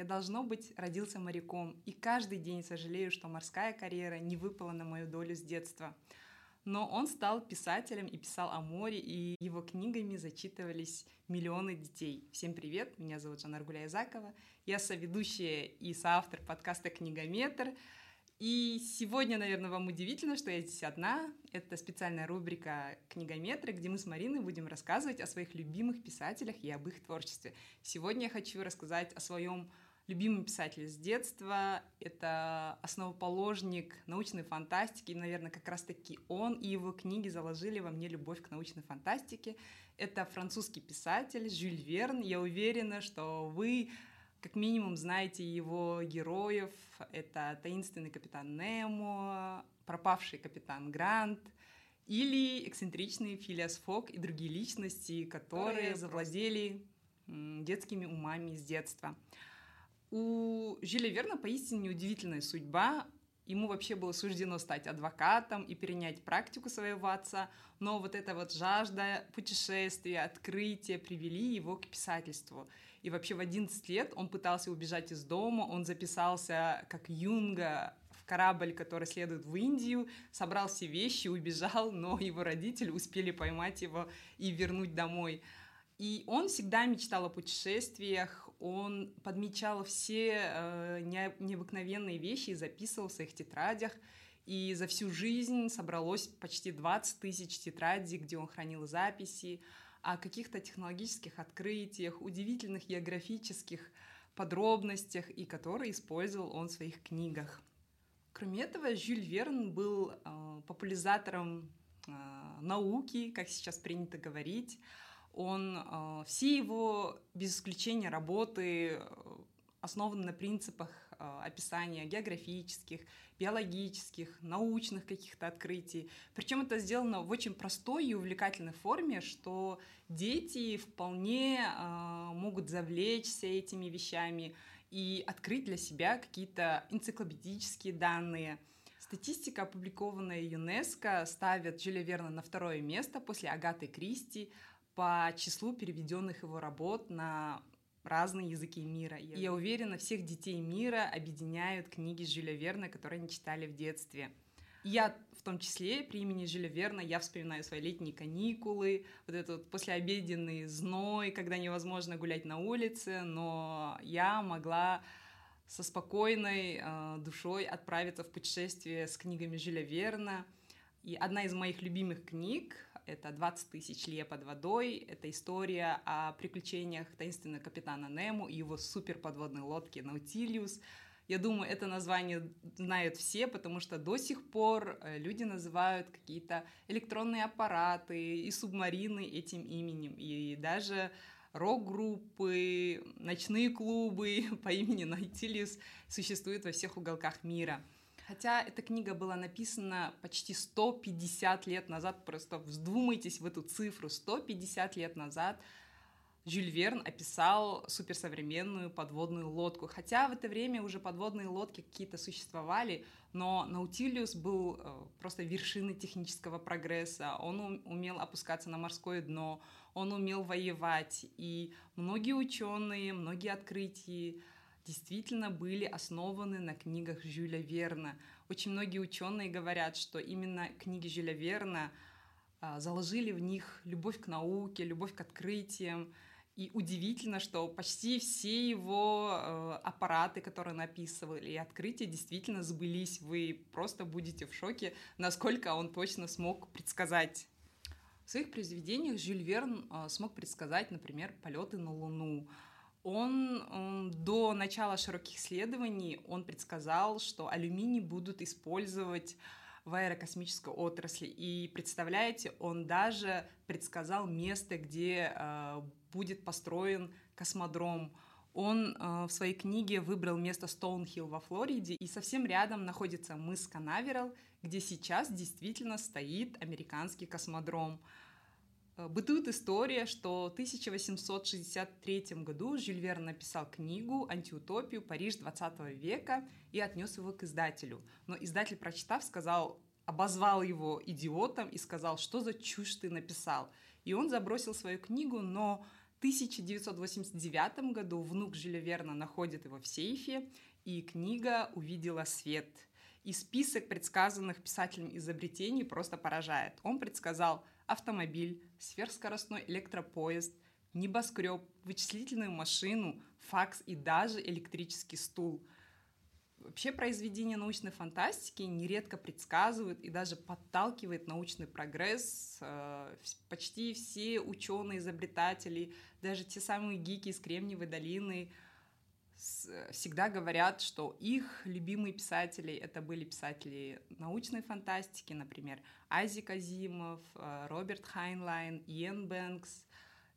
я, должно быть, родился моряком, и каждый день сожалею, что морская карьера не выпала на мою долю с детства. Но он стал писателем и писал о море, и его книгами зачитывались миллионы детей. Всем привет, меня зовут Жанна Аргуля Изакова, я соведущая и соавтор подкаста «Книгометр», и сегодня, наверное, вам удивительно, что я здесь одна. Это специальная рубрика «Книгометры», где мы с Мариной будем рассказывать о своих любимых писателях и об их творчестве. Сегодня я хочу рассказать о своем любимом писателе с детства. Это основоположник научной фантастики. И, наверное, как раз-таки он и его книги заложили во мне любовь к научной фантастике. Это французский писатель Жюль Верн. Я уверена, что вы как минимум знаете его героев. Это таинственный капитан Немо, пропавший капитан Грант или эксцентричный Филиас Фок и другие личности, которые завладели детскими умами с детства. У Жиля Верна поистине удивительная судьба. Ему вообще было суждено стать адвокатом и перенять практику своего отца, но вот эта вот жажда путешествия, открытия привели его к писательству. И вообще в 11 лет он пытался убежать из дома, он записался как юнга в корабль, который следует в Индию, собрал все вещи, убежал, но его родители успели поймать его и вернуть домой. И он всегда мечтал о путешествиях, он подмечал все э, необыкновенные вещи и записывал в своих тетрадях. И за всю жизнь собралось почти 20 тысяч тетрадей, где он хранил записи о каких-то технологических открытиях, удивительных географических подробностях, и которые использовал он в своих книгах. Кроме этого, Жюль Верн был э, популяризатором э, науки, как сейчас принято говорить. Он, э, все его, без исключения, работы э, основаны на принципах э, описания географических, биологических, научных каких-то открытий. Причем это сделано в очень простой и увлекательной форме, что дети вполне могут завлечься этими вещами и открыть для себя какие-то энциклопедические данные. Статистика, опубликованная ЮНЕСКО, ставит Жюля Верна на второе место после Агаты Кристи по числу переведенных его работ на разные языки мира. И я уверена, всех детей мира объединяют книги Жюля Верна, которые они читали в детстве. я в том числе при имени Жюля Верна, я вспоминаю свои летние каникулы, вот этот вот послеобеденный зной, когда невозможно гулять на улице, но я могла со спокойной э, душой отправиться в путешествие с книгами Жюля Верна. И одна из моих любимых книг это «20 тысяч лье под водой», это история о приключениях таинственного капитана Нему и его суперподводной лодки «Наутилиус». Я думаю, это название знают все, потому что до сих пор э, люди называют какие-то электронные аппараты и субмарины этим именем. И даже рок-группы, ночные клубы по имени Наутилиус существуют во всех уголках мира. Хотя эта книга была написана почти 150 лет назад, просто вздумайтесь в эту цифру, 150 лет назад Жюль Верн описал суперсовременную подводную лодку. Хотя в это время уже подводные лодки какие-то существовали, но Наутилиус был э, просто вершиной технического прогресса. Он умел опускаться на морское дно, он умел воевать. И многие ученые, многие открытия действительно были основаны на книгах Жюля Верна. Очень многие ученые говорят, что именно книги Жюля Верна а, заложили в них любовь к науке, любовь к открытиям. И удивительно, что почти все его э, аппараты, которые он описывал, и открытия действительно сбылись. Вы просто будете в шоке, насколько он точно смог предсказать. В своих произведениях Жюль Верн э, смог предсказать, например, полеты на Луну, он до начала широких исследований он предсказал, что алюминий будут использовать в аэрокосмической отрасли. И представляете, он даже предсказал место, где э, будет построен космодром. Он э, в своей книге выбрал место Стоунхилл во Флориде, и совсем рядом находится мыс Канаверал, где сейчас действительно стоит американский космодром. Э, бытует история, что в 1863 году Жюль Верн написал книгу «Антиутопию. Париж 20 века» и отнес его к издателю. Но издатель, прочитав, сказал, обозвал его идиотом и сказал, что за чушь ты написал. И он забросил свою книгу, но 1989 году внук Жюля Верна находит его в сейфе, и книга увидела свет. И список предсказанных писателем изобретений просто поражает. Он предсказал автомобиль, сверхскоростной электропоезд, небоскреб, вычислительную машину, факс и даже электрический стул. Вообще произведения научной фантастики нередко предсказывают и даже подталкивают научный прогресс. Э, почти все ученые, изобретатели, даже те самые гики из Кремниевой долины всегда говорят, что их любимые писатели это были писатели научной фантастики, например, Айзек Азимов, э, Роберт Хайнлайн, Иэн Бэнкс.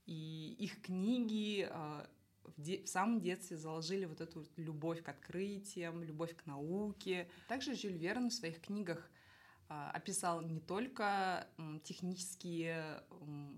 И их книги э, в, де- в самом детстве заложили вот эту любовь к открытиям, любовь к науке. Также Жюль Верн в своих книгах описал не только технические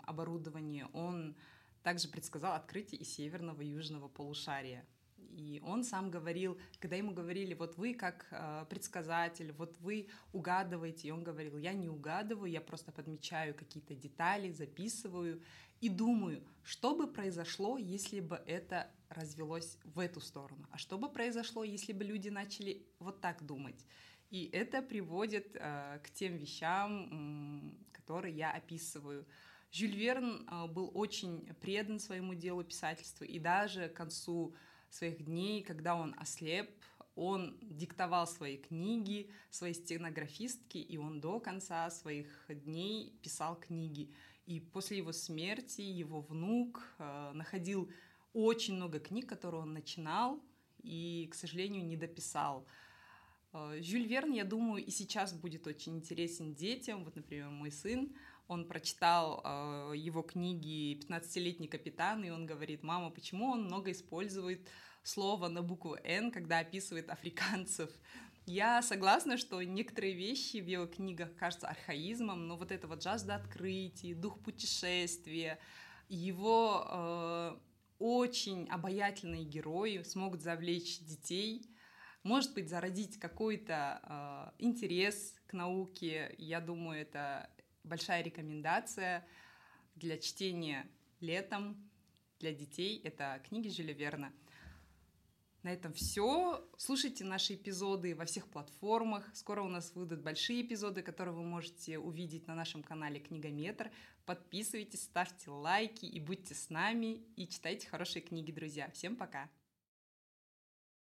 оборудования, он также предсказал открытие и северного и южного полушария. И он сам говорил, когда ему говорили, вот вы как э, предсказатель, вот вы угадываете, и он говорил, я не угадываю, я просто подмечаю какие-то детали, записываю и думаю, что бы произошло, если бы это развелось в эту сторону, а что бы произошло, если бы люди начали вот так думать. И это приводит э, к тем вещам, которые я описываю. Жюль Верн э, был очень предан своему делу писательства, и даже к концу своих дней, когда он ослеп, он диктовал свои книги, свои стенографистки, и он до конца своих дней писал книги. И после его смерти его внук э, находил очень много книг, которые он начинал, и, к сожалению, не дописал. Э, Жюль Верн, я думаю, и сейчас будет очень интересен детям. Вот, например, мой сын, он прочитал э, его книги «15-летний капитан», и он говорит, мама, почему он много использует слово на букву «Н», когда описывает африканцев? Я согласна, что некоторые вещи в его книгах кажутся архаизмом, но вот это вот жажда открытий, дух путешествия, его э, очень обаятельные герои смогут завлечь детей, может быть, зародить какой-то э, интерес к науке. Я думаю, это большая рекомендация для чтения летом для детей. Это книги Жюля Верна. На этом все. Слушайте наши эпизоды во всех платформах. Скоро у нас выйдут большие эпизоды, которые вы можете увидеть на нашем канале Книгометр. Подписывайтесь, ставьте лайки и будьте с нами. И читайте хорошие книги, друзья. Всем пока!